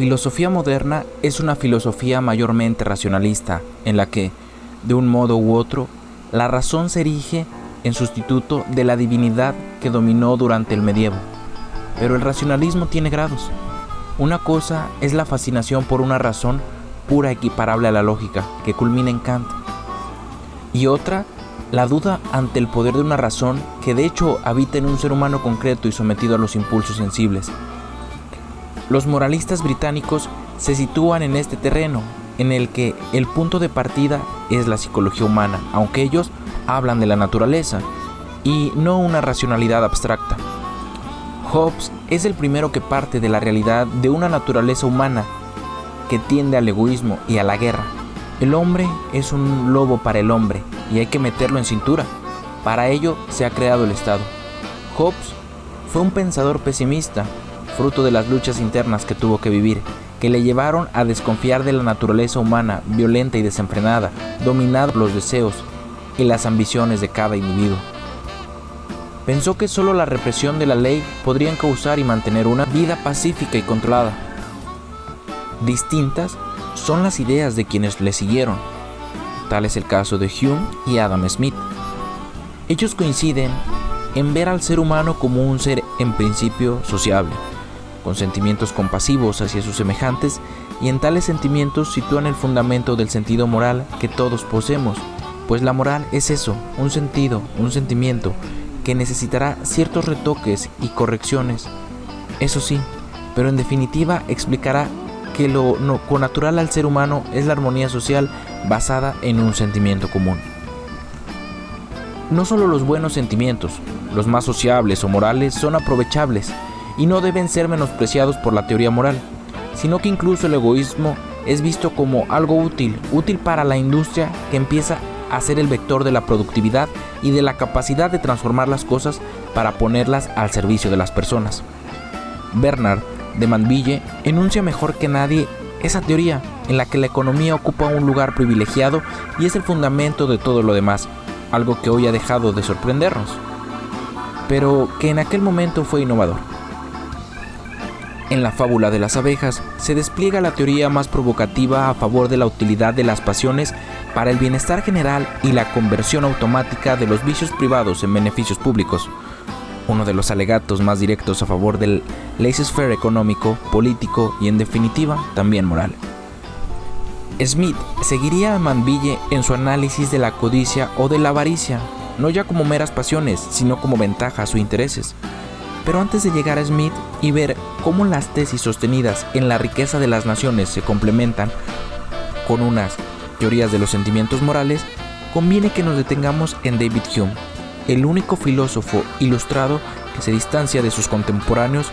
Filosofía moderna es una filosofía mayormente racionalista, en la que, de un modo u otro, la razón se erige en sustituto de la divinidad que dominó durante el medievo. Pero el racionalismo tiene grados. Una cosa es la fascinación por una razón pura equiparable a la lógica, que culmina en Kant. Y otra, la duda ante el poder de una razón que de hecho habita en un ser humano concreto y sometido a los impulsos sensibles, los moralistas británicos se sitúan en este terreno, en el que el punto de partida es la psicología humana, aunque ellos hablan de la naturaleza y no una racionalidad abstracta. Hobbes es el primero que parte de la realidad de una naturaleza humana que tiende al egoísmo y a la guerra. El hombre es un lobo para el hombre y hay que meterlo en cintura. Para ello se ha creado el Estado. Hobbes fue un pensador pesimista fruto de las luchas internas que tuvo que vivir, que le llevaron a desconfiar de la naturaleza humana, violenta y desenfrenada, dominada por los deseos y las ambiciones de cada individuo. Pensó que solo la represión de la ley podrían causar y mantener una vida pacífica y controlada. Distintas son las ideas de quienes le siguieron. Tal es el caso de Hume y Adam Smith. Ellos coinciden en ver al ser humano como un ser en principio sociable, con sentimientos compasivos hacia sus semejantes, y en tales sentimientos sitúan el fundamento del sentido moral que todos poseemos, pues la moral es eso, un sentido, un sentimiento, que necesitará ciertos retoques y correcciones. Eso sí, pero en definitiva explicará que lo no, natural al ser humano es la armonía social basada en un sentimiento común. No solo los buenos sentimientos, los más sociables o morales son aprovechables, y no deben ser menospreciados por la teoría moral, sino que incluso el egoísmo es visto como algo útil, útil para la industria que empieza a ser el vector de la productividad y de la capacidad de transformar las cosas para ponerlas al servicio de las personas. Bernard de Manville enuncia mejor que nadie esa teoría en la que la economía ocupa un lugar privilegiado y es el fundamento de todo lo demás, algo que hoy ha dejado de sorprendernos, pero que en aquel momento fue innovador. En la fábula de las abejas se despliega la teoría más provocativa a favor de la utilidad de las pasiones para el bienestar general y la conversión automática de los vicios privados en beneficios públicos. Uno de los alegatos más directos a favor del laissez-faire económico, político y en definitiva también moral. Smith seguiría a Manville en su análisis de la codicia o de la avaricia, no ya como meras pasiones, sino como ventajas o intereses. Pero antes de llegar a Smith y ver cómo las tesis sostenidas en la riqueza de las naciones se complementan con unas teorías de los sentimientos morales, conviene que nos detengamos en David Hume, el único filósofo ilustrado que se distancia de sus contemporáneos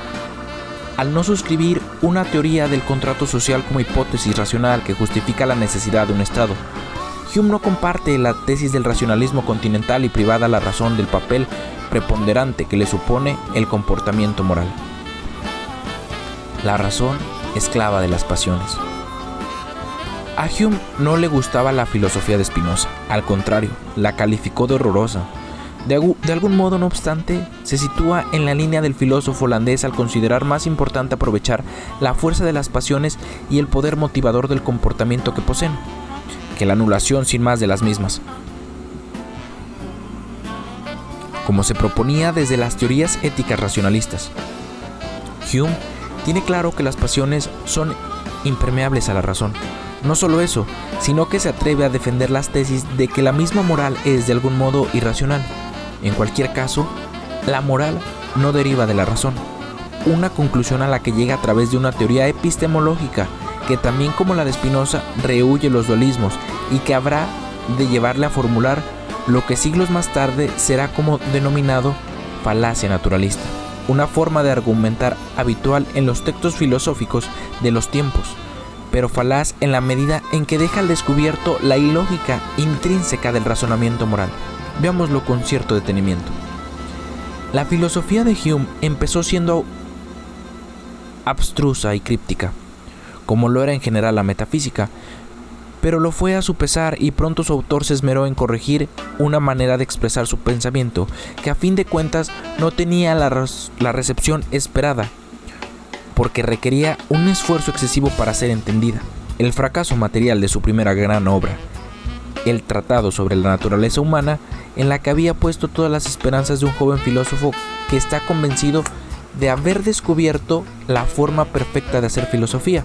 al no suscribir una teoría del contrato social como hipótesis racional que justifica la necesidad de un Estado. Hume no comparte la tesis del racionalismo continental y privada la razón del papel preponderante que le supone el comportamiento moral. La razón esclava de las pasiones. A Hume no le gustaba la filosofía de Spinoza, al contrario, la calificó de horrorosa. De, de, algún modo, no obstante, se sitúa en la línea del filósofo holandés al considerar más importante aprovechar la fuerza de las pasiones y el poder motivador del comportamiento que poseen, que la anulación sin más de las mismas. como se proponía desde las teorías éticas racionalistas. Hume tiene claro que las pasiones son impermeables a la razón. No solo eso, sino que se atreve a defender las tesis de que la misma moral es de algún modo irracional. En cualquier caso, la moral no deriva de la razón, una conclusión a la que llega a través de una teoría epistemológica que también como la de Spinoza rehuye los dualismos y que habrá de llevarle a formular lo que siglos más tarde será como denominado falacia naturalista. una forma de argumentar habitual en los textos filosóficos de los tiempos, pero falaz en la medida en que deja al descubierto la ilógica intrínseca del razonamiento moral. Veámoslo con cierto detenimiento. La filosofía de Hume empezó siendo abstrusa y críptica, como lo era en general la metafísica, pero lo fue a su pesar y pronto su autor se esmeró en corregir una manera de expresar su pensamiento que a fin de cuentas no tenía la, recepción esperada, porque requería un esfuerzo excesivo para ser entendida. El fracaso material de su primera gran obra, el Tratado sobre la Naturaleza Humana, en la que había puesto todas las esperanzas de un joven filósofo que está convencido de haber descubierto la forma perfecta de hacer filosofía.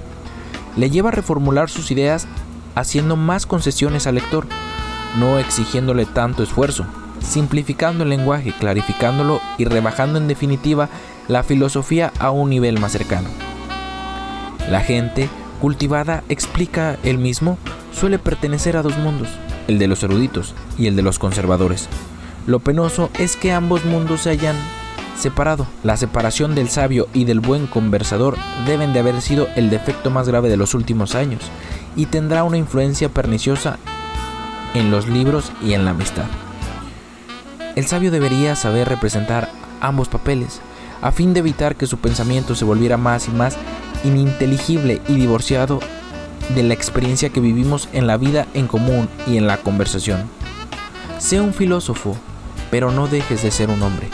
Le lleva a reformular sus ideas haciendo más concesiones al lector, no exigiéndole tanto esfuerzo, simplificando el lenguaje, clarificándolo y rebajando en definitiva la filosofía a un nivel más cercano. La gente cultivada, explica él mismo, suele pertenecer a dos mundos, el de los eruditos y el de los conservadores. Lo penoso es que ambos mundos se hayan separado. La separación del sabio y del buen conversador deben de haber sido el defecto más grave de los últimos años y tendrá una influencia perniciosa en los libros y en la amistad. El sabio debería saber representar ambos papeles, a fin de evitar que su pensamiento se volviera más y más ininteligible y divorciado de la experiencia que vivimos en la vida en común y en la conversación. Sea un filósofo, pero no dejes de ser un hombre.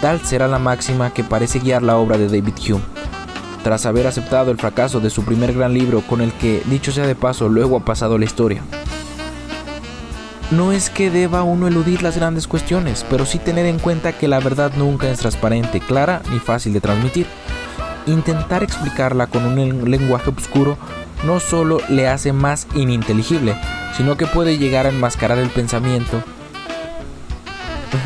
Tal será la máxima que parece guiar la obra de David Hume. Tras haber aceptado el fracaso de su primer gran libro con el que, dicho sea de paso, luego ha pasado la historia. No es que deba uno eludir las grandes cuestiones, pero sí tener en cuenta que la verdad nunca es transparente, clara ni fácil de transmitir. Intentar explicarla con un lenguaje oscuro no solo le hace más ininteligible, sino que puede llegar a enmascarar el pensamiento,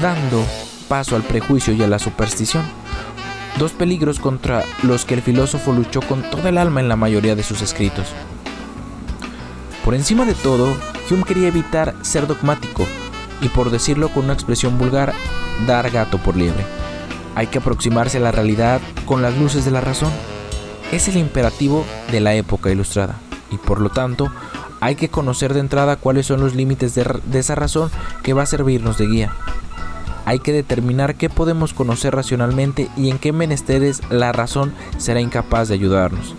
dando paso al prejuicio y a la superstición. Dos peligros contra los que el filósofo luchó con toda el alma en la mayoría de sus escritos. Por encima de todo, Hume quería evitar ser dogmático y, por decirlo con una expresión vulgar, dar gato por liebre. Hay que aproximarse a la realidad con las luces de la razón. Es el imperativo de la época ilustrada y por lo tanto hay que conocer de entrada cuáles son los límites de, de esa razón que va a servirnos de guía hay que determinar qué podemos conocer racionalmente y en qué menesteres la razón será incapaz de ayudarnos.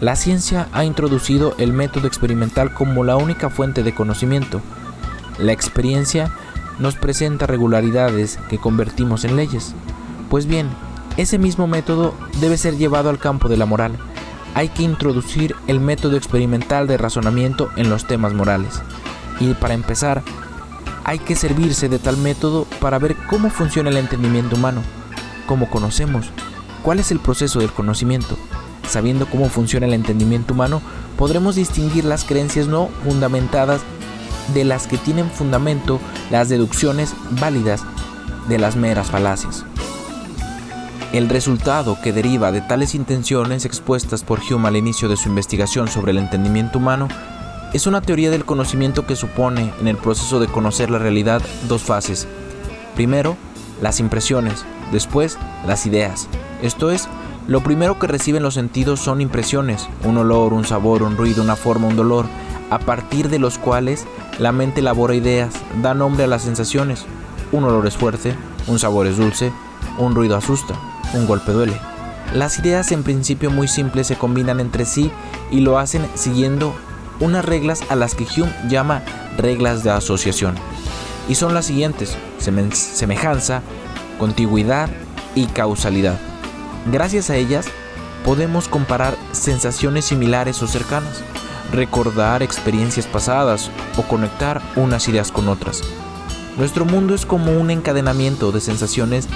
La ciencia ha introducido el método experimental como la única fuente de conocimiento. La experiencia nos presenta regularidades que convertimos en leyes. Pues bien, ese mismo método debe ser llevado al campo de la moral. Hay que introducir el método experimental de razonamiento en los temas morales. Y para empezar, hay que servirse de tal método para ver cómo funciona el entendimiento humano, cómo conocemos, cuál es el proceso del conocimiento. Sabiendo cómo funciona el entendimiento humano, podremos distinguir las creencias no fundamentadas de las que tienen fundamento las deducciones válidas de las meras falacias. El resultado que deriva de tales intenciones expuestas por Hume al inicio de su investigación sobre el entendimiento humano es una teoría del conocimiento que supone en el proceso de conocer la realidad dos fases. Primero, las impresiones, después, las ideas. Esto es, lo primero que reciben los sentidos son impresiones, un olor, un sabor, un ruido, una forma, un dolor, a partir de los cuales la mente elabora ideas, da nombre a las sensaciones. Un olor es fuerte, un sabor es dulce, un ruido asusta, un golpe duele. Las ideas en principio muy simples se combinan entre sí y lo hacen siguiendo unas reglas a las que Hume llama reglas de asociación. Y son las siguientes, semejanza, contigüidad y causalidad. Gracias a ellas podemos comparar sensaciones similares o cercanas, recordar experiencias pasadas o conectar unas ideas con otras. Nuestro mundo es como un encadenamiento de sensaciones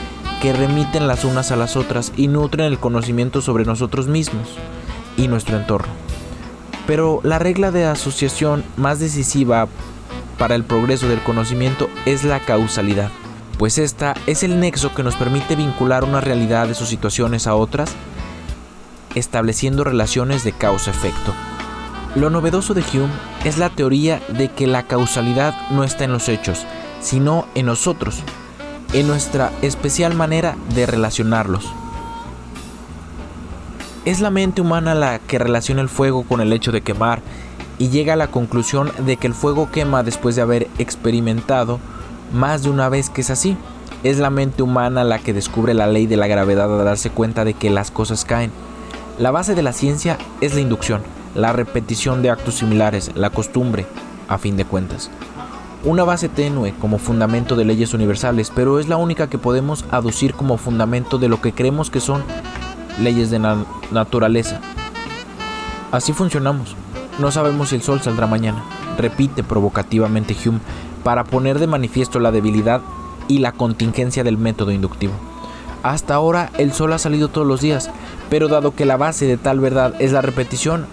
que remiten las unas a las otras y nutren el conocimiento sobre nosotros mismos y nuestro entorno. Pero la regla de asociación más decisiva para el progreso del conocimiento es la causalidad, pues esta es el nexo que nos permite vincular una realidad de sus situaciones a otras, estableciendo relaciones de causa-efecto. Lo novedoso de Hume es la teoría de que la causalidad no está en los hechos, sino en nosotros. en nuestra especial manera de relacionarlos. Es la mente humana la que relaciona el fuego con el hecho de quemar y llega a la conclusión de que el fuego quema después de haber experimentado más de una vez que es así. Es la mente humana la que descubre la ley de la gravedad al darse cuenta de que las cosas caen. La base de la ciencia es la inducción, la repetición de actos similares, la costumbre, a fin de cuentas. Una base tenue como fundamento de leyes universales, pero es la única que podemos aducir como fundamento de lo que creemos que son leyes de la naturaleza. Así funcionamos. No sabemos si el sol saldrá mañana, repite provocativamente Hume para poner de manifiesto la debilidad y la contingencia del método inductivo. Hasta ahora el sol ha salido todos los días, pero dado que la base de tal verdad es la repetición,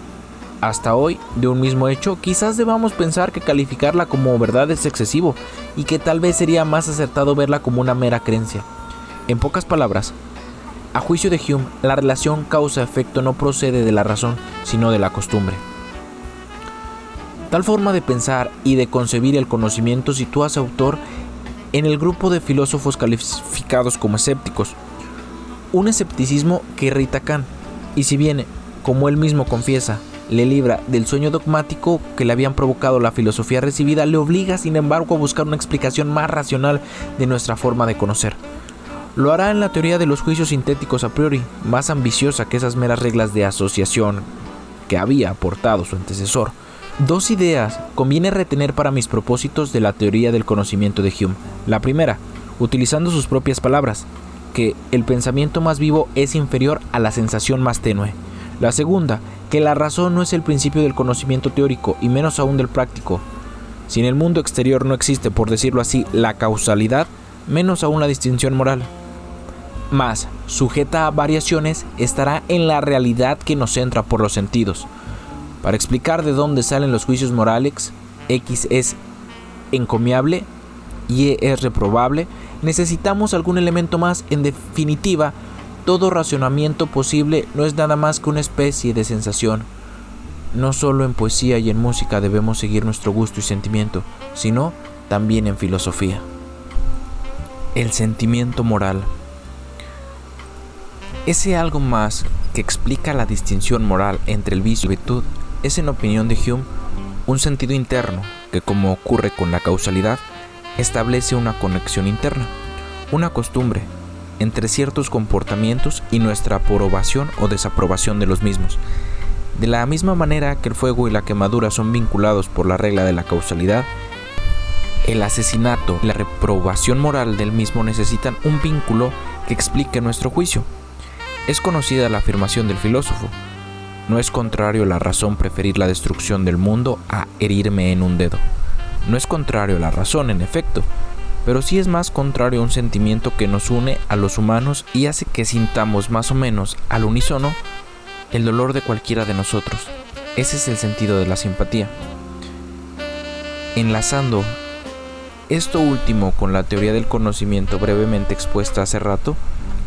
hasta hoy, de un mismo hecho, quizás debamos pensar que calificarla como verdad es excesivo y que tal vez sería más acertado verla como una mera creencia. En pocas palabras, a juicio de Hume, la relación causa-efecto no procede de la razón, sino de la costumbre. Tal forma de pensar y de concebir el conocimiento sitúa a su autor en el grupo de filósofos calificados como escépticos, un escepticismo que irrita a Kant, y si bien, como él mismo confiesa, le libra del sueño dogmático que le habían provocado la filosofía recibida, le obliga sin embargo a buscar una explicación más racional de nuestra forma de conocer. Lo hará en la teoría de los juicios sintéticos a priori, más ambiciosa que esas meras reglas de asociación que había aportado su antecesor. Dos ideas conviene retener para mis propósitos de la teoría del conocimiento de Hume. La primera, utilizando sus propias palabras, que el pensamiento más vivo es inferior a la sensación más tenue. La segunda, que la razón no es el principio del conocimiento teórico y menos aún del práctico. Si en el mundo exterior no existe, por decirlo así, la causalidad, menos aún la distinción moral. Más, sujeta a variaciones, estará en la realidad que nos entra por los sentidos. Para explicar de dónde salen los juicios morales, X es encomiable, Y es reprobable, necesitamos algún elemento más. En definitiva, todo racionamiento posible no es nada más que una especie de sensación. No solo en poesía y en música debemos seguir nuestro gusto y sentimiento, sino también en filosofía. El sentimiento moral. Ese algo más que explica la distinción moral entre el vicio y la virtud es en opinión de Hume un sentido interno que, como ocurre con la causalidad, establece una conexión interna, una costumbre entre ciertos comportamientos y nuestra aprobación o desaprobación de los mismos. De la misma manera que el fuego y la quemadura son vinculados por la regla de la causalidad, el asesinato y la reprobación moral del mismo necesitan un vínculo que explique nuestro juicio. Es conocida la afirmación del filósofo, no es contrario la razón preferir la destrucción del mundo a herirme en un dedo. No es contrario la razón, en efecto, pero sí es más contrario a un sentimiento que nos une a los humanos y hace que sintamos más o menos al unísono el dolor de cualquiera de nosotros. Ese es el sentido de la simpatía. Enlazando esto último con la teoría del conocimiento brevemente expuesta hace rato,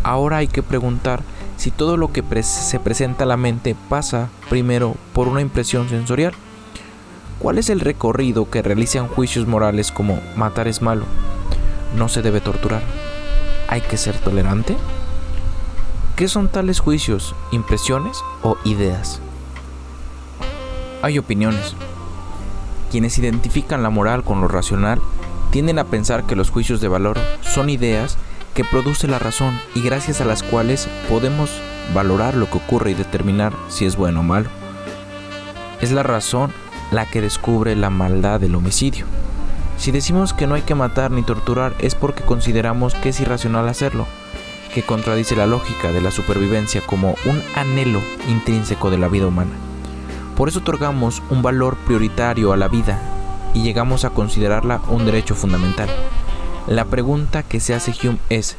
ahora hay que preguntar si todo lo que se presenta a la mente pasa primero por una impresión sensorial? ¿Cuál es el recorrido que realizan juicios morales como matar es malo? No se debe torturar. ¿Hay que ser tolerante? ¿Qué son tales juicios? ¿Impresiones o ideas? Hay opiniones. Quienes identifican la moral con lo racional tienden a pensar que los juicios de valor son ideas que produce la razón y gracias a las cuales podemos valorar lo que ocurre y determinar si es bueno o malo. Es la razón la que descubre la maldad del homicidio. Si decimos que no hay que matar ni torturar es porque consideramos que es irracional hacerlo, que contradice la lógica de la supervivencia como un anhelo intrínseco de la vida humana. Por eso otorgamos un valor prioritario a la vida y llegamos a considerarla un derecho fundamental. La pregunta que se hace Hume es,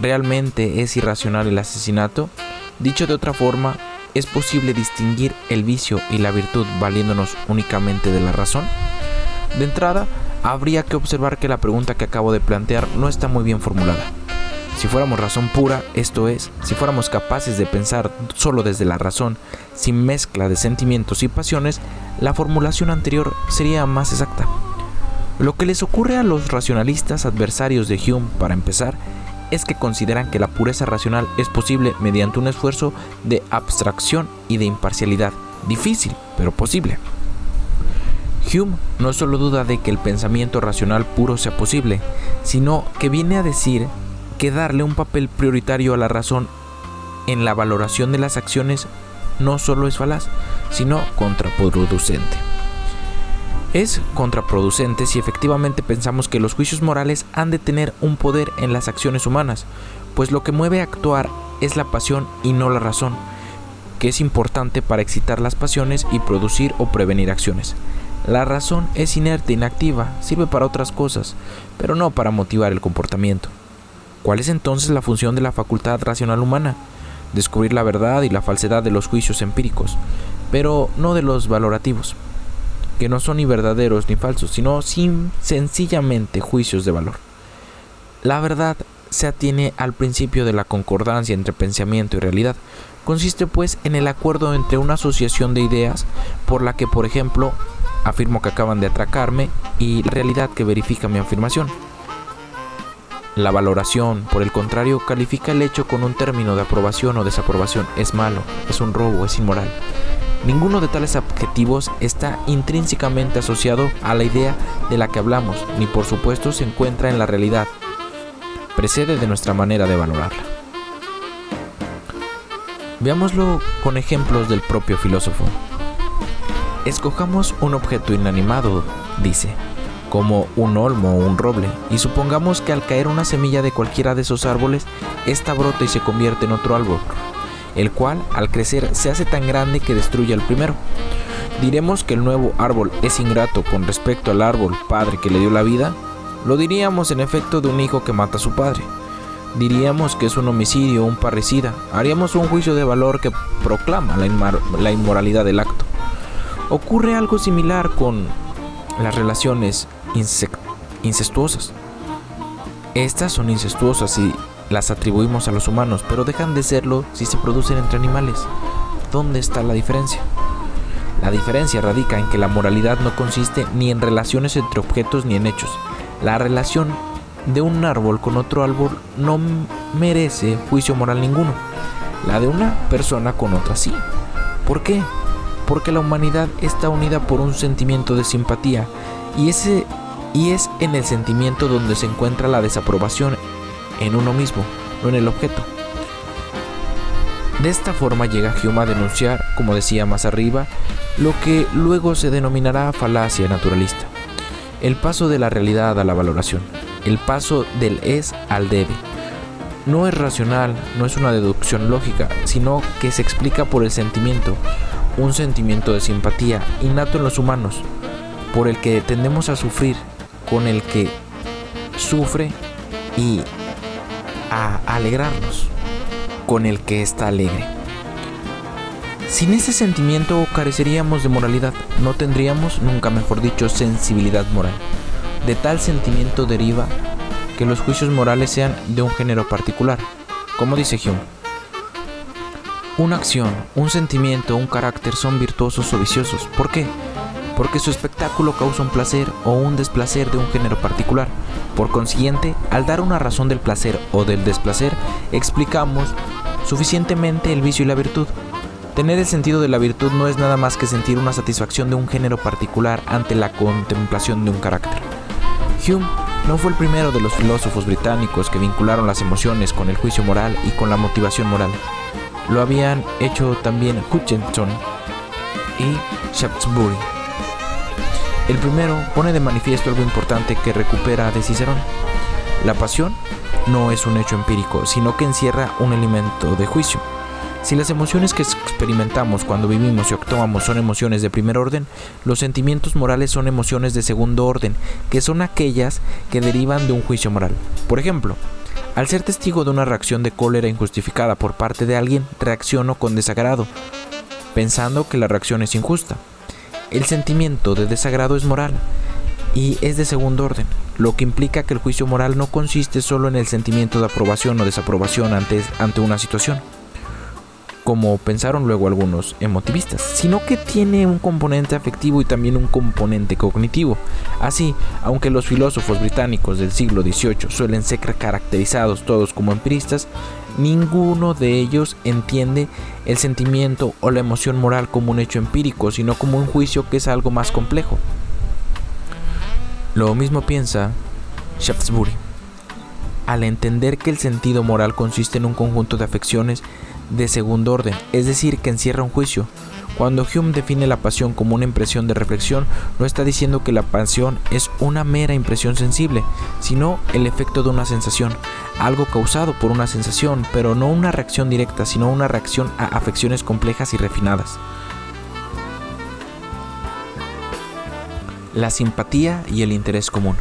¿realmente es irracional el asesinato? Dicho de otra forma, ¿es posible distinguir el vicio y la virtud valiéndonos únicamente de la razón? De entrada, habría que observar que la pregunta que acabo de plantear no está muy bien formulada. Si fuéramos razón pura, esto es, si fuéramos capaces de pensar solo desde la razón, sin mezcla de sentimientos y pasiones, la formulación anterior sería más exacta. Lo que les ocurre a los racionalistas adversarios de Hume, para empezar, es que consideran que la pureza racional es posible mediante un esfuerzo de abstracción y de imparcialidad, difícil, pero posible. Hume no solo duda de que el pensamiento racional puro sea posible, sino que viene a decir que darle un papel prioritario a la razón en la valoración de las acciones no solo es falaz, sino contraproducente. Es contraproducente si efectivamente pensamos que los juicios morales han de tener un poder en las acciones humanas, pues lo que mueve a actuar es la pasión y no la razón, que es importante para excitar las pasiones y producir o prevenir acciones. La razón es inerte, inactiva, sirve para otras cosas, pero no para motivar el comportamiento. ¿Cuál es entonces la función de la facultad racional humana? Descubrir la verdad y la falsedad de los juicios empíricos, pero no de los valorativos, que no son ni verdaderos ni falsos, sino sin, sencillamente juicios de valor. La verdad se atiene al principio de la concordancia entre pensamiento y realidad. Consiste pues en el acuerdo entre una asociación de ideas por la que, por ejemplo, afirmo que acaban de atracarme y la realidad que verifica mi afirmación. La valoración, por el contrario, califica el hecho con un término de aprobación o desaprobación. Es malo, es un robo, es inmoral. Ninguno de tales adjetivos está intrínsecamente asociado a la idea de la que hablamos, ni por supuesto se encuentra en la realidad. Precede de nuestra manera de valorarla. Veámoslo con ejemplos del propio filósofo. Escojamos un objeto inanimado, dice, como un olmo o un roble, y supongamos que al caer una semilla de cualquiera de esos árboles, esta brota y se convierte en otro árbol, el cual al crecer se hace tan grande que destruye al primero. ¿Diremos que el nuevo árbol es ingrato con respecto al árbol padre que le dio la vida? Lo diríamos en efecto de un hijo que mata a su padre. Diríamos que es un homicidio o un parricida. Haríamos un juicio de valor que proclama la inmoralidad del acto. Ocurre algo similar con las relaciones incestuosas. Estas son incestuosas si las atribuimos a los humanos, pero dejan de serlo si se producen entre animales. ¿Dónde está la diferencia? La diferencia radica en que la moralidad no consiste ni en relaciones entre objetos ni en hechos. La relación de un árbol con otro árbol no merece juicio moral ninguno. La de una persona con otra sí. ¿Por qué? porque la humanidad está unida por un sentimiento de simpatía y, ese, y es en el sentimiento donde se encuentra la desaprobación en uno mismo, no en el objeto. De esta forma llega Hume a denunciar, como decía más arriba, lo que luego se denominará falacia naturalista, el paso de la realidad a la valoración, el paso del es al debe. No es racional, no es una deducción lógica, sino que se explica por el sentimiento, un sentimiento de simpatía innato en los humanos, por el que tendemos a sufrir, con el que sufre y a alegrarnos, con el que está alegre. Sin ese sentimiento careceríamos de moralidad, no tendríamos, nunca mejor dicho, sensibilidad moral. De tal sentimiento deriva que los juicios morales sean de un género particular, como dice Hume. Una acción, un sentimiento, un carácter son virtuosos o viciosos. ¿Por qué? Porque su espectáculo causa un placer o un desplacer de un género particular. Por consiguiente, al dar una razón del placer o del desplacer, explicamos suficientemente el vicio y la virtud. Tener el sentido de la virtud no es nada más que sentir una satisfacción de un género particular ante la contemplación de un carácter. Hume no fue el primero de los filósofos británicos que vincularon las emociones con el juicio moral y con la motivación moral. Lo habían hecho también Hutchinson y Shaftesbury. El primero pone de manifiesto algo importante que recupera de Cicerón. La pasión no es un hecho empírico, sino que encierra un elemento de juicio. Si las emociones que experimentamos cuando vivimos y actuamos son emociones de primer orden, los sentimientos morales son emociones de segundo orden, que son aquellas que derivan de un juicio moral. Por ejemplo, al ser testigo de una reacción de cólera injustificada por parte de alguien, reacciono con desagrado, pensando que la reacción es injusta. El sentimiento de desagrado es moral y es de segundo orden, lo que implica que el juicio moral no consiste solo en el sentimiento de aprobación o desaprobación ante, ante una situación. como pensaron luego algunos emotivistas, sino que tiene un componente afectivo y también un componente cognitivo. Así, aunque los filósofos británicos del siglo XVIII suelen ser caracterizados todos como empiristas, ninguno de ellos entiende el sentimiento o la emoción moral como un hecho empírico, sino como un juicio que es algo más complejo. Lo mismo piensa Shaftesbury. Al entender que el sentido moral consiste en un conjunto de afecciones de segundo orden, es decir, que encierra un juicio. Cuando Hume define la pasión como una impresión de reflexión, no está diciendo que la pasión es una mera impresión sensible, sino el efecto de una sensación, algo causado por una sensación, pero no una reacción directa, sino una reacción a afecciones complejas y refinadas. La simpatía y el interés común.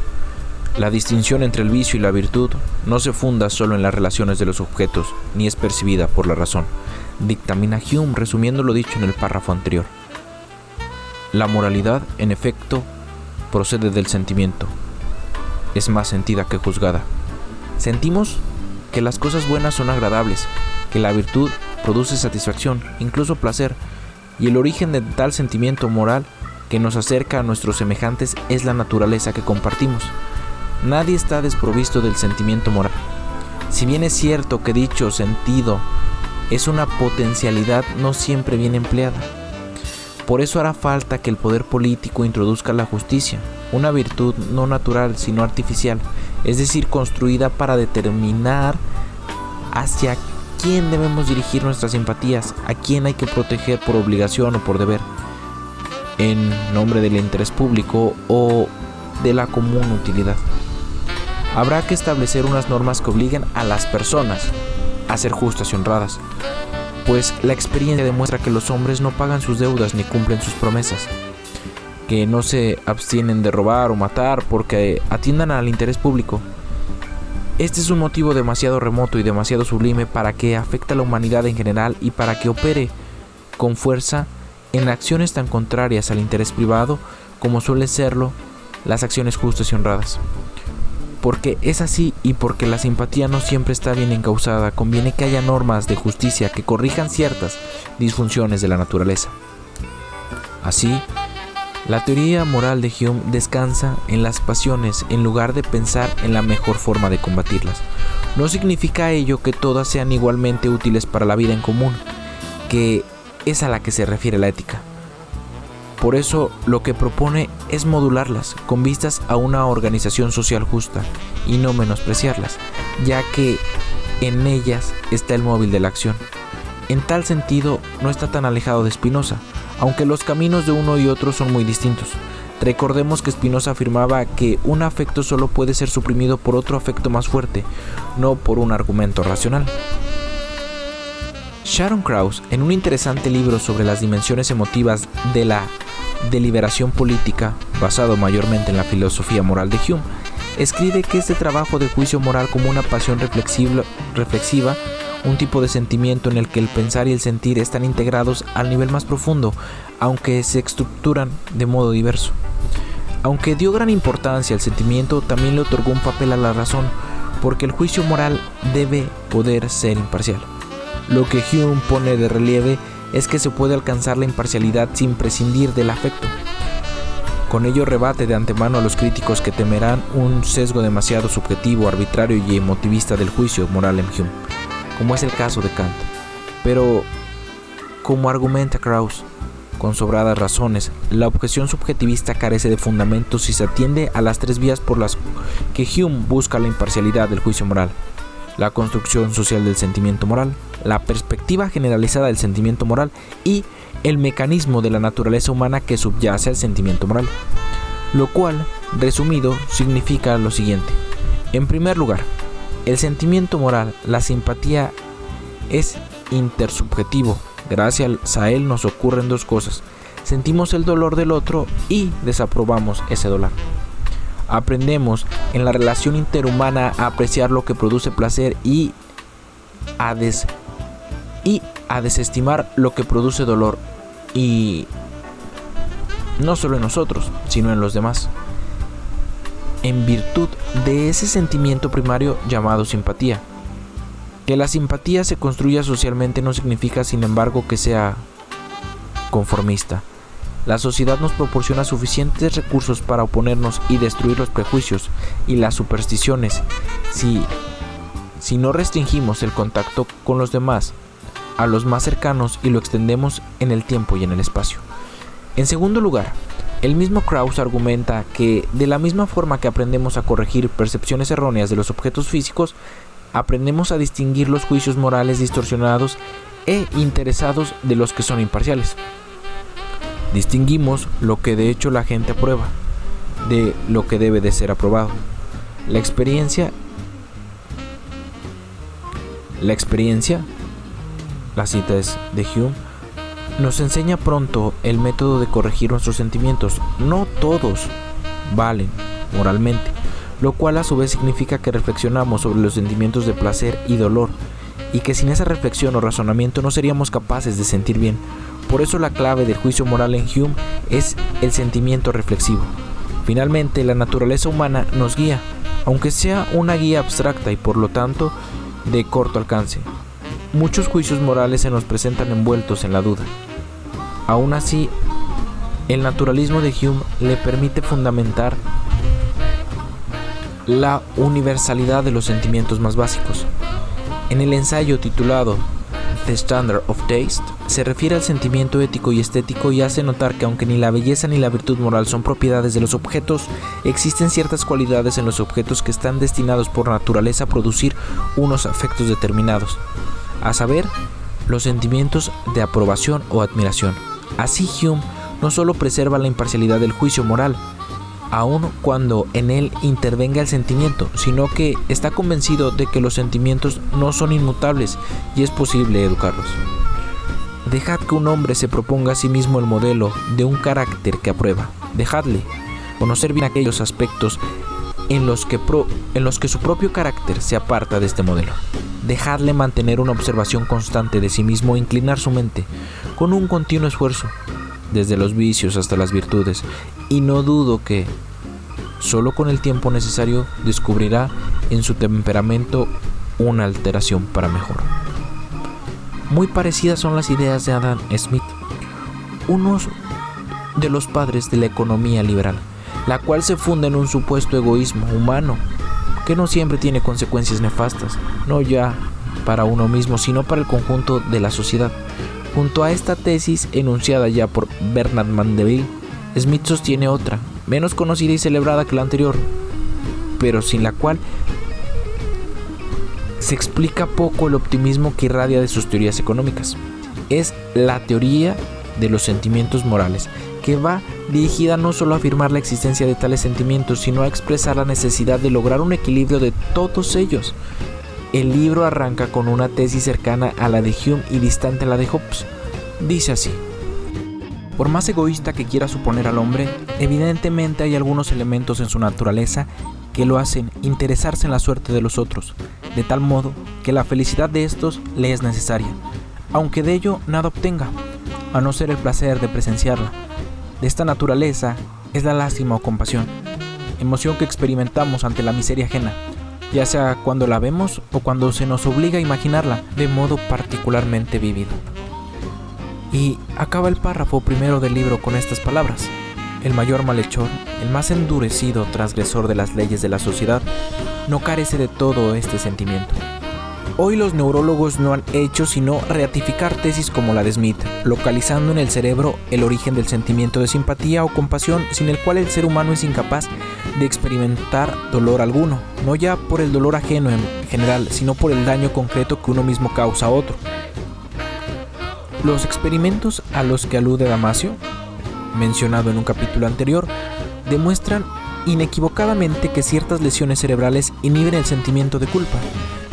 La distinción entre el vicio y la virtud no se funda solo en las relaciones de los objetos, ni es percibida por la razón, dictamina Hume resumiendo lo dicho en el párrafo anterior. La moralidad, en efecto, procede del sentimiento. Es más sentida que juzgada. Sentimos que las cosas buenas son agradables, que la virtud produce satisfacción, incluso placer, y el origen de tal sentimiento moral que nos acerca a nuestros semejantes es la naturaleza que compartimos. Nadie está desprovisto del sentimiento moral. Si bien es cierto que dicho sentido es una potencialidad no siempre bien empleada. Por eso hará falta que el poder político introduzca la justicia, una virtud no natural sino artificial, es decir, construida para determinar hacia quién debemos dirigir nuestras simpatías, a quién hay que proteger por obligación o por deber, en nombre del interés público o de la común utilidad habrá que establecer unas normas que obliguen a las personas a ser justas y honradas, pues la experiencia demuestra que los hombres no pagan sus deudas ni cumplen sus promesas, que no se abstienen de robar o matar porque atiendan al interés público. Este es un motivo demasiado remoto y demasiado sublime para que afecte a la humanidad en general y para que opere con fuerza en acciones tan contrarias al interés privado como suele serlo las acciones justas y honradas porque es así y porque la simpatía no siempre está bien encausada, conviene que haya normas de justicia que corrijan ciertas disfunciones de la naturaleza. Así, la teoría moral de Hume descansa en las pasiones en lugar de pensar en la mejor forma de combatirlas. No significa ello que todas sean igualmente útiles para la vida en común, que es a la que se refiere la ética. Por eso lo que propone es modularlas con vistas a una organización social justa y no menospreciarlas, ya que en ellas está el móvil de la acción. En tal sentido, no está tan alejado de Spinoza, aunque los caminos de uno y otro son muy distintos. Recordemos que Spinoza afirmaba que un afecto solo puede ser suprimido por otro afecto más fuerte, no por un argumento racional. Sharon Krauss, en un interesante libro sobre las dimensiones emotivas de la deliberación política, basado mayormente en la filosofía moral de Hume, escribe que este trabajo de juicio moral como una pasión reflexiva, un tipo de sentimiento en el que el pensar y el sentir están integrados al nivel más profundo, aunque se estructuran de modo diverso. Aunque dio gran importancia al sentimiento, también le otorgó un papel a la razón, porque el juicio moral debe poder ser imparcial. Lo que Hume pone de relieve es que se puede alcanzar la imparcialidad sin prescindir del afecto. Con ello rebate de antemano a los críticos que temerán un sesgo demasiado subjetivo, arbitrario y emotivista del juicio moral en Hume, como es el caso de Kant. Pero, como argumenta Krauss, con sobradas razones, la objeción subjetivista carece de fundamentos si se atiende a las tres vías por las que Hume busca la imparcialidad del juicio moral la construcción social del sentimiento moral, la perspectiva generalizada del sentimiento moral y el mecanismo de la naturaleza humana que subyace al sentimiento moral. Lo cual, resumido, significa lo siguiente. En primer lugar, el sentimiento moral, la simpatía, es intersubjetivo. Gracias a él nos ocurren dos cosas. Sentimos el dolor del otro y desaprobamos ese dolor aprendemos en la relación interhumana a apreciar lo que produce placer y a, y a desestimar lo que produce dolor. Y no solo en nosotros, sino en los demás. En virtud de ese sentimiento primario llamado simpatía. Que la simpatía se construya socialmente no significa, sin embargo, que sea conformista. La sociedad nos proporciona suficientes recursos para oponernos y destruir los prejuicios y las supersticiones si, si no restringimos el contacto con los demás a los más cercanos y lo extendemos en el tiempo y en el espacio. En segundo lugar, el mismo Krauss argumenta que de la misma forma que aprendemos a corregir percepciones erróneas de los objetos físicos, aprendemos a distinguir los juicios morales distorsionados e interesados de los que son imparciales. Distinguimos lo que de hecho la gente aprueba de lo que debe de ser aprobado. La experiencia la experiencia, la cita es de Hume, nos enseña pronto el método de corregir nuestros sentimientos. No todos valen moralmente, lo cual a su vez significa que reflexionamos sobre los sentimientos de placer y dolor, y que sin esa reflexión o razonamiento no seríamos capaces de sentir bien. Por eso la clave del juicio moral en Hume es el sentimiento reflexivo. Finalmente, la naturaleza humana nos guía, aunque sea una guía abstracta y por lo tanto de corto alcance. Muchos juicios morales se nos presentan envueltos en la duda. Aún así, el naturalismo de Hume le permite fundamentar la universalidad de los sentimientos más básicos. En el ensayo titulado Standard of Taste, se refiere al sentimiento ético y estético y hace notar que aunque ni la belleza ni la virtud moral son propiedades de los objetos, existen ciertas cualidades en los objetos que están destinados por naturaleza a producir unos afectos determinados, a saber, los sentimientos de aprobación o admiración. Así Hume no solo preserva la imparcialidad del juicio moral, aun cuando en él intervenga el sentimiento, sino que está convencido de que los sentimientos no son inmutables y es posible educarlos. Dejad que un hombre se proponga a sí mismo el modelo de un carácter que aprueba. Dejadle conocer bien aquellos aspectos en los que, en los que su propio carácter se aparta de este modelo. Dejadle mantener una observación constante de sí mismo e inclinar su mente con un continuo esfuerzo, desde los vicios hasta las virtudes, y no dudo que, solo con el tiempo necesario, descubrirá en su temperamento una alteración para mejor. Muy parecidas son las ideas de Adam Smith, uno de los padres de la economía liberal, la cual se funda en un supuesto egoísmo humano que no siempre tiene consecuencias nefastas, no ya para uno mismo, sino para el conjunto de la sociedad. Junto a esta tesis enunciada ya por Bernard Mandeville, Smith sostiene otra, menos conocida y celebrada que la anterior, pero sin la cual se explica poco el optimismo que irradia de sus teorías económicas. Es la teoría de los sentimientos morales, que va dirigida no solo a afirmar la existencia de tales sentimientos, sino a expresar la necesidad de lograr un equilibrio de todos ellos. El libro arranca con una tesis cercana a la de Hume y distante a la de Hobbes. Dice así. Por más egoísta que quiera suponer al hombre, evidentemente hay algunos elementos en su naturaleza que lo hacen interesarse en la suerte de los otros, de tal modo que la felicidad de estos le es necesaria, aunque de ello nada obtenga, a no ser el placer de presenciarla, de esta naturaleza es la lástima o compasión, emoción que experimentamos ante la miseria ajena, ya sea cuando la vemos o cuando se nos obliga a imaginarla de modo particularmente vívido. Y acaba el párrafo primero del libro con estas palabras. El mayor malhechor, el más endurecido transgresor de las leyes de la sociedad, no carece de todo este sentimiento. Hoy los neurólogos no han hecho sino ratificar tesis como la de Smith, localizando en el cerebro el origen del sentimiento de simpatía o compasión sin el cual el ser humano es incapaz de experimentar dolor alguno, no ya por el dolor ajeno en general, sino por el daño concreto que uno mismo causa a otro. Los experimentos a los que alude Damasio, mencionado en un capítulo anterior, demuestran inequivocadamente que ciertas lesiones cerebrales inhiben el sentimiento de culpa,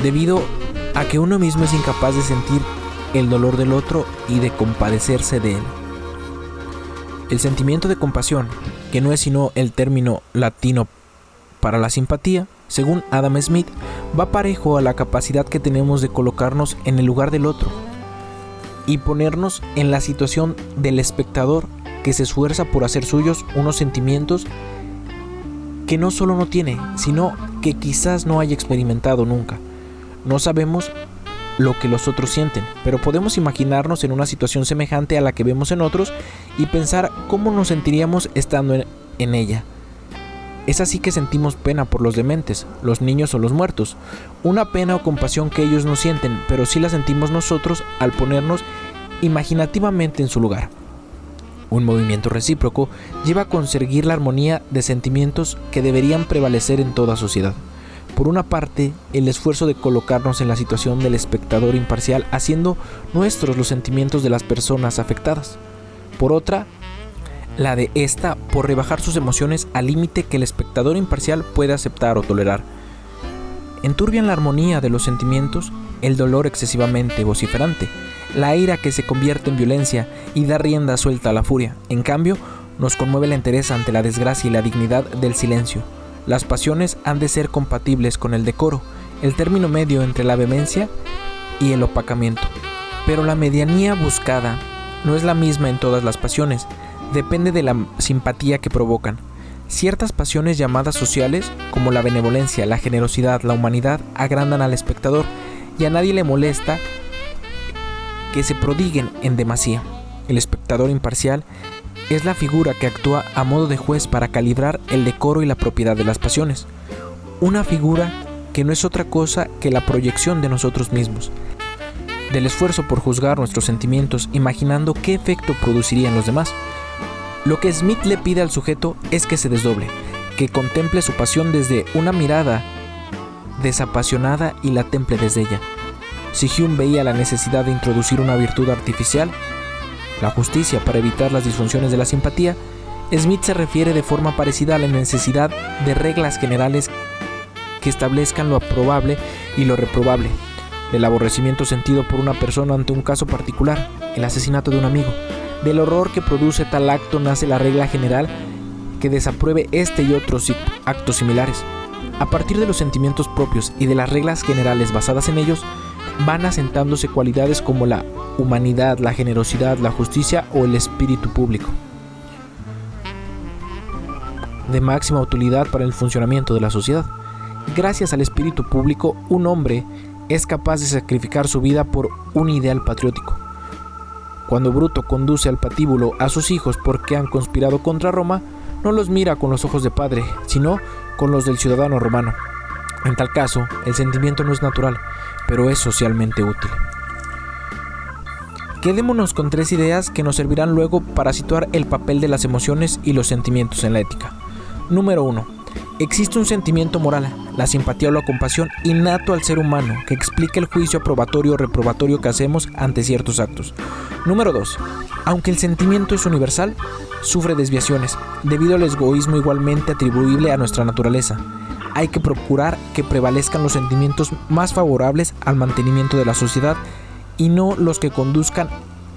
debido a que uno mismo es incapaz de sentir el dolor del otro y de compadecerse de él. El sentimiento de compasión, que no es sino el término latino para la simpatía, según Adam Smith, va parejo a la capacidad que tenemos de colocarnos en el lugar del otro y ponernos en la situación del espectador que se esfuerza por hacer suyos unos sentimientos que no solo no tiene, sino que quizás no haya experimentado nunca. No sabemos lo que los otros sienten, pero podemos imaginarnos en una situación semejante a la que vemos en otros y pensar cómo nos sentiríamos estando en, ella. Es así que sentimos pena por los dementes, los niños o los muertos, una pena o compasión que ellos no sienten, pero sí la sentimos nosotros al ponernos imaginativamente en su lugar. Un movimiento recíproco lleva a conseguir la armonía de sentimientos que deberían prevalecer en toda sociedad. Por una parte, el esfuerzo de colocarnos en la situación del espectador imparcial haciendo nuestros los sentimientos de las personas afectadas. Por otra, la de esta por rebajar sus emociones al límite que el espectador imparcial puede aceptar o tolerar. Enturbian la armonía de los sentimientos el dolor excesivamente vociferante, la ira que se convierte en violencia y da rienda suelta a la furia. En cambio, nos conmueve la interés ante la desgracia y la dignidad del silencio. Las pasiones han de ser compatibles con el decoro, el término medio entre la vehemencia y el opacamiento. Pero la medianía buscada no es la misma en todas las pasiones, depende de la simpatía que provocan. Ciertas pasiones llamadas sociales, como la benevolencia, la generosidad, la humanidad, agrandan al espectador y a nadie le molesta que se prodiguen en demasía. El espectador imparcial es la figura que actúa a modo de juez para calibrar el decoro y la propiedad de las pasiones. Una figura que no es otra cosa que la proyección de nosotros mismos, del esfuerzo por juzgar nuestros sentimientos imaginando qué efecto producirían los demás. Lo que Smith le pide al sujeto es que se desdoble, que contemple su pasión desde una mirada desapasionada y la temple desde ella. Si Hume veía la necesidad de introducir una virtud artificial, la justicia para evitar las disfunciones de la simpatía, Smith se refiere de forma parecida a la necesidad de reglas generales que establezcan lo probable y lo reprobable, del aborrecimiento sentido por una persona ante un caso particular, el asesinato de un amigo. Del horror que produce tal acto nace la regla general que desapruebe este y otros actos similares. A partir de los sentimientos propios y de las reglas generales basadas en ellos, van asentándose cualidades como la humanidad, la generosidad, la justicia o el espíritu público, de máxima utilidad para el funcionamiento de la sociedad. Gracias al espíritu público, un hombre es capaz de sacrificar su vida por un ideal patriótico. Cuando Bruto conduce al patíbulo a sus hijos porque han conspirado contra Roma, no los mira con los ojos de padre, sino con los del ciudadano romano. En tal caso, el sentimiento no es natural, pero es socialmente útil. Quedémonos con tres ideas que nos servirán luego para situar el papel de las emociones y los sentimientos en la ética. Número 1. Existe un sentimiento moral, la simpatía o la compasión innato al ser humano que explica el juicio aprobatorio o reprobatorio que hacemos ante ciertos actos. Número 2. Aunque el sentimiento es universal, sufre desviaciones debido al egoísmo igualmente atribuible a nuestra naturaleza hay que procurar que prevalezcan los sentimientos más favorables al mantenimiento de la sociedad y no los que conduzcan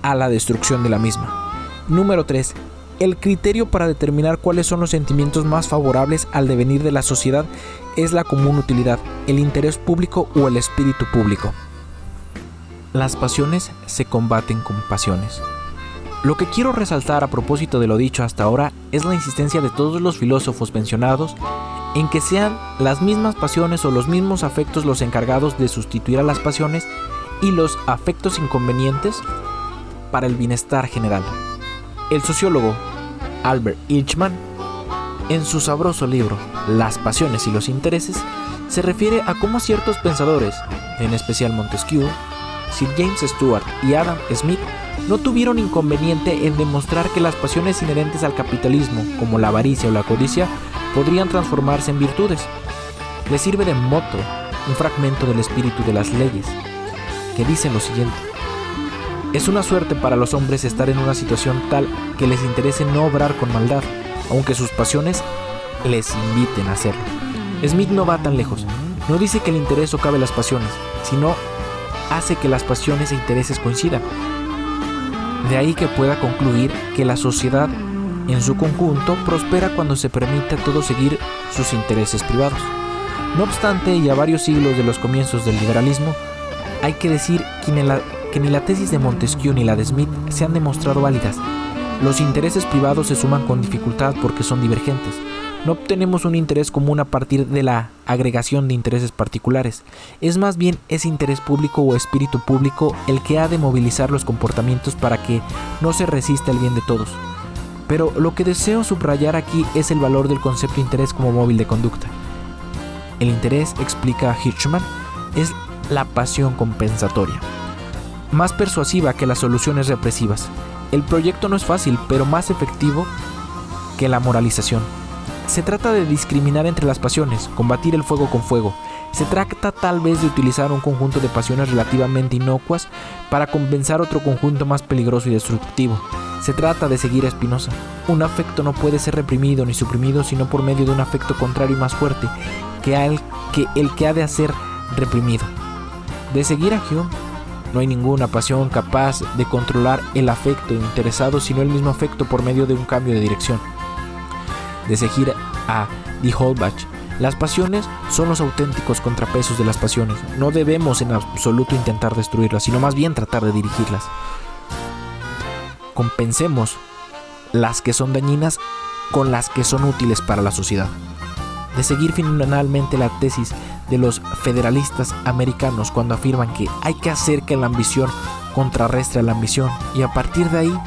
a la destrucción de la misma. Número 3. El criterio para determinar cuáles son los sentimientos más favorables al devenir de la sociedad es la común utilidad, el interés público o el espíritu público. Las pasiones se combaten con pasiones. Lo que quiero resaltar a propósito de lo dicho hasta ahora es la insistencia de todos los filósofos mencionados en que sean las mismas pasiones o los mismos afectos los encargados de sustituir a las pasiones y los afectos inconvenientes para el bienestar general. El sociólogo Albert Eichmann, en su sabroso libro Las pasiones y los intereses, se refiere a cómo ciertos pensadores, en especial Montesquieu, Sir James Stewart y Adam Smith, no tuvieron inconveniente en demostrar que las pasiones inherentes al capitalismo, como la avaricia o la codicia, podrían transformarse en virtudes. Le sirve de moto un fragmento del espíritu de las leyes, que dice lo siguiente. Es una suerte para los hombres estar en una situación tal que les interese no obrar con maldad, aunque sus pasiones les inviten a hacerlo. Smith no va tan lejos. No dice que el interés socave las pasiones, sino hace que las pasiones e intereses coincidan. De ahí que pueda concluir que la sociedad en su conjunto prospera cuando se permite a todos seguir sus intereses privados. No obstante, y a varios siglos de los comienzos del liberalismo, hay que decir que ni, la, que ni la tesis de Montesquieu ni la de Smith se han demostrado válidas. Los intereses privados se suman con dificultad porque son divergentes. No obtenemos un interés común a partir de la agregación de intereses particulares. Es más bien ese interés público o espíritu público el que ha de movilizar los comportamientos para que no se resista el bien de todos. Pero lo que deseo subrayar aquí es el valor del concepto de interés como móvil de conducta. El interés, explica Hirschman, es la pasión compensatoria, más persuasiva que las soluciones represivas. El proyecto no es fácil, pero más efectivo que la moralización. Se trata de discriminar entre las pasiones, combatir el fuego con fuego. Se trata tal vez de utilizar un conjunto de pasiones relativamente inocuas para compensar otro conjunto más peligroso y destructivo. Se trata de seguir a Spinoza. Un afecto no puede ser reprimido ni suprimido sino por medio de un afecto contrario y más fuerte que, el que, ha de ser reprimido. De seguir a Hume, no hay ninguna pasión capaz de controlar el afecto interesado sino el mismo afecto por medio de un cambio de dirección de seguir a Die Holbach. Las pasiones son los auténticos contrapesos de las pasiones. No debemos en absoluto intentar destruirlas, sino más bien tratar de dirigirlas. Compensemos las que son dañinas con las que son útiles para la sociedad. De seguir finalmente la tesis de los federalistas americanos cuando afirman que hay que hacer que la ambición contrarrestre a la ambición y a partir de ahí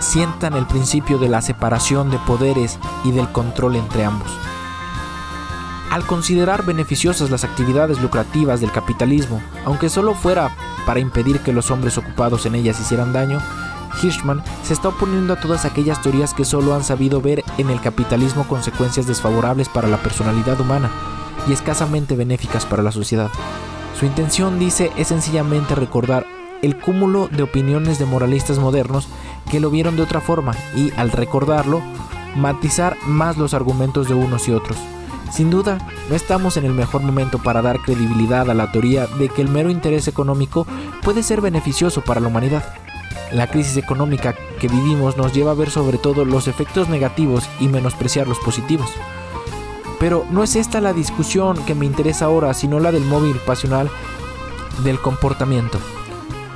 sientan el principio de la separación de poderes y del control entre ambos. Al considerar beneficiosas las actividades lucrativas del capitalismo, aunque solo fuera para impedir que los hombres ocupados en ellas hicieran daño, Hirschman se está oponiendo a todas aquellas teorías que solo han sabido ver en el capitalismo consecuencias desfavorables para la personalidad humana y escasamente benéficas para la sociedad. Su intención, dice, es sencillamente recordar el cúmulo de opiniones de moralistas modernos que lo vieron de otra forma y, al recordarlo, matizar más los argumentos de unos y otros. Sin duda, no estamos en el mejor momento para dar credibilidad a la teoría de que el mero interés económico puede ser beneficioso para la humanidad. La crisis económica que vivimos nos lleva a ver sobre todo los efectos negativos y menospreciar los positivos. Pero no es esta la discusión que me interesa ahora, sino la del móvil pasional del comportamiento.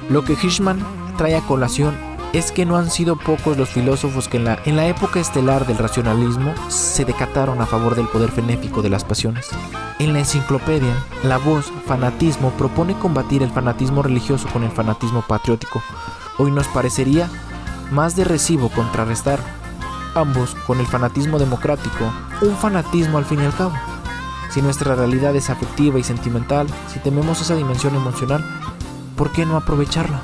Lo que Hirschman trae a colación es que no han sido pocos los filósofos que en la, época estelar del racionalismo se decataron a favor del poder benéfico de las pasiones. En la enciclopedia, la voz fanatismo propone combatir el fanatismo religioso con el fanatismo patriótico. Hoy nos parecería más de recibo contrarrestar ambos con el fanatismo democrático, un fanatismo al fin y al cabo. Si nuestra realidad es afectiva y sentimental, si tememos esa dimensión emocional, ¿por qué no aprovecharla?